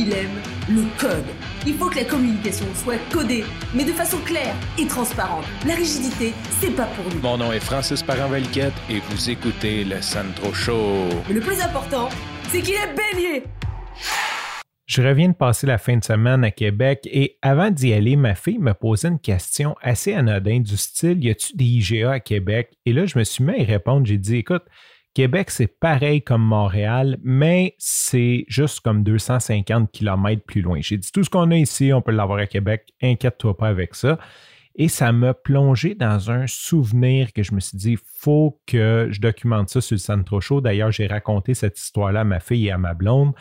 il aime le code. Il faut que la communication soit codée, mais de façon claire et transparente. La rigidité, c'est pas pour nous. Mon nom est Francis parent et vous écoutez le Sandro Show. Mais le plus important, c'est qu'il est bélier. Je reviens de passer la fin de semaine à Québec et avant d'y aller, ma fille me posait une question assez anodine du style Y a-tu des IGA à Québec? Et là, je me suis mis à y répondre. J'ai dit Écoute, Québec, c'est pareil comme Montréal, mais c'est juste comme 250 km plus loin. J'ai dit tout ce qu'on a ici, on peut l'avoir à Québec, inquiète-toi pas avec ça. Et ça m'a plongé dans un souvenir que je me suis dit, faut que je documente ça sur le Centro Show. D'ailleurs, j'ai raconté cette histoire-là à ma fille et à ma blonde.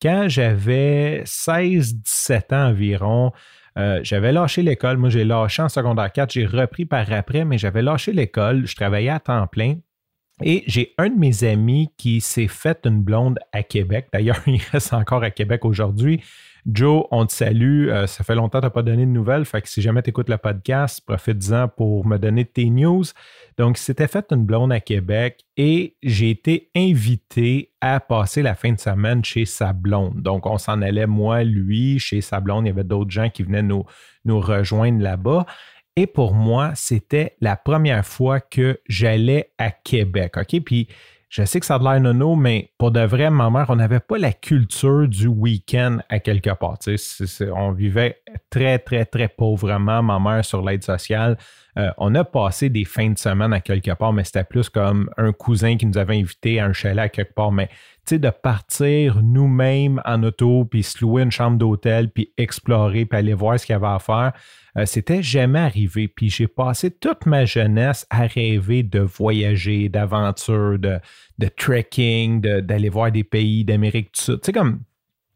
Quand j'avais 16-17 ans environ, euh, j'avais lâché l'école. Moi, j'ai lâché en secondaire 4. J'ai repris par après, mais j'avais lâché l'école. Je travaillais à temps plein. Et j'ai un de mes amis qui s'est fait une blonde à Québec. D'ailleurs, il reste encore à Québec aujourd'hui. Joe, on te salue. Euh, ça fait longtemps que tu n'as pas donné de nouvelles. Fait que si jamais tu écoutes le podcast, profite-en pour me donner tes news. Donc, il s'était fait une blonde à Québec et j'ai été invité à passer la fin de semaine chez sa blonde. Donc, on s'en allait, moi, lui, chez sa blonde. Il y avait d'autres gens qui venaient nous rejoindre là-bas. Et pour moi, c'était la première fois que j'allais à Québec. OK? Puis je sais que ça a de l'air nono, mais pour de vrai, ma mère, on n'avait pas la culture du week-end à quelque part. on vivait très, très, très pauvrement, ma mère, sur l'aide sociale. Euh, on a passé des fins de semaine à quelque part, mais c'était plus comme un cousin qui nous avait invités à un chalet à quelque part. Mais de partir nous-mêmes en auto, puis se louer une chambre d'hôtel, puis explorer, puis aller voir ce qu'il y avait à faire, euh, c'était jamais arrivé. Puis j'ai passé toute ma jeunesse à rêver de voyager, d'aventure, de, de trekking, d'aller voir des pays d'Amérique du Sud. Tu sais, comme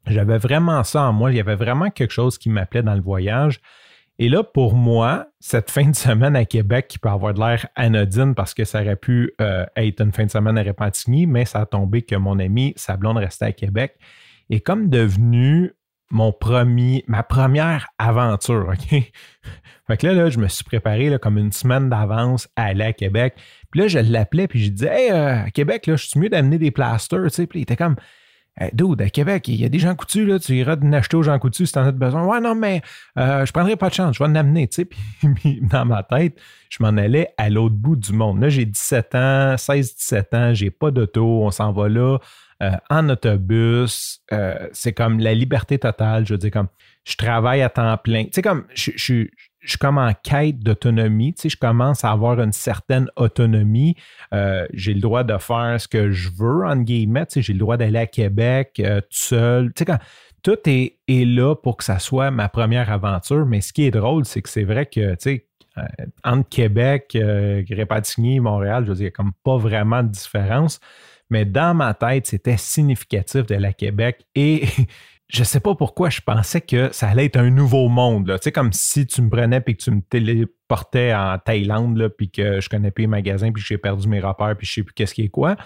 j'avais vraiment ça en moi, il y avait vraiment quelque chose qui m'appelait dans le voyage. Et là, pour moi, cette fin de semaine à Québec qui peut avoir de l'air anodine parce que ça aurait pu euh, être une fin de semaine à Repentigny, mais ça a tombé que mon ami, sa blonde restait à Québec, est comme devenu mon premier, ma première aventure, OK? Fait que là, là je me suis préparé comme une semaine d'avance à aller à Québec. Puis là, je l'appelais, puis je disais, Hey, euh, à Québec, là, je suis mieux d'amener des plasters, tu sais. Puis il était comme, Hey, dude, à Québec, il y a des gens coutus, là, tu iras acheter aux gens coutus si tu en as besoin. Ouais, non, mais euh, je prendrai pas de chance, je vais en tu sais. Puis dans ma tête, je m'en allais à l'autre bout du monde. Là, j'ai 17 ans, 16-17 ans, j'ai pas d'auto, on s'en va là euh, en autobus. Euh, c'est comme la liberté totale. Je veux dire, comme je travaille à temps plein. Tu sais, comme je, je suis comme en quête d'autonomie, tu sais, je commence à avoir une certaine autonomie. Euh, j'ai le droit de faire ce que je veux, en guillemets, tu sais, j'ai le droit d'aller à Québec euh, tout seul. Tu sais, tout est, est, là pour que ça soit ma première aventure, mais ce qui est drôle, c'est que c'est vrai que, tu sais, euh, entre Québec, Répatigny, Montréal, je veux dire, il n'y a comme pas vraiment de différence. Mais dans ma tête, c'était significatif d'aller à Québec et je sais pas pourquoi je pensais que ça allait être un nouveau monde. Tu sais, comme si tu me prenais et que tu me téléportais en Thaïlande, là, puis que je connais plus les magasins, puis j'ai perdu mes repères, puis je sais plus qu'est-ce qui est quoi.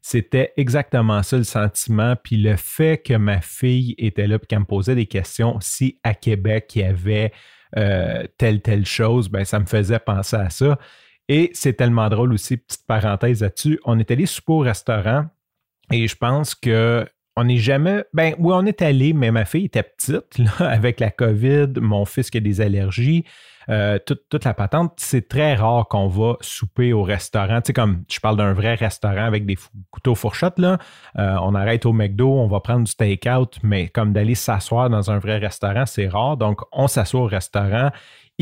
C'était exactement ça le sentiment. Puis le fait que ma fille était là, puis qu'elle me posait des questions, si à Québec il y avait euh, telle, telle chose, ben, ça me faisait penser à ça. Et c'est tellement drôle aussi, petite parenthèse là-dessus. On est allé souper au restaurant et je pense que on n'est jamais. Ben oui, on est allé, mais ma fille était petite, avec la COVID, mon fils qui a des allergies, euh, toute, la patente. C'est très rare qu'on va souper au restaurant. Tu sais, comme je parle d'un vrai restaurant avec des couteaux fourchettes, là. Euh, on arrête au McDo, on va prendre du take-out, mais comme d'aller s'asseoir dans un vrai restaurant, c'est rare. Donc, on s'assoit au restaurant.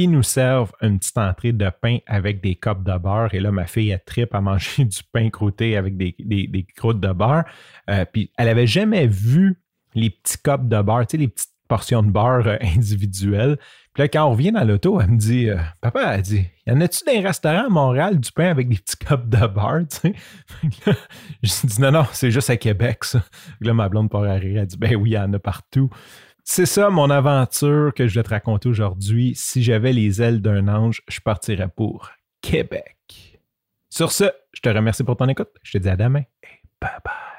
Ils nous servent une petite entrée de pain avec des copes de beurre. Et là, ma fille, elle tripe à manger du pain croûté avec des, des, croûtes de beurre. Euh, puis elle avait jamais vu les petits copes de beurre, tu sais, les petites portions de beurre euh, individuelles. Puis là, quand on revient dans l'auto, elle me dit euh, Papa, elle dit Y en a-tu les restaurants à Montréal du pain avec des petits copes de beurre tu sais? Je dis Non, non, c'est juste à Québec, ça. Là, ma blonde part à rire. Elle dit Ben oui, il y en a partout. C'est ça mon aventure que je vais te raconter aujourd'hui. Si j'avais les ailes d'un ange, je partirais pour Québec. Sur ce, je te remercie pour ton écoute. Je te dis à demain et bye bye.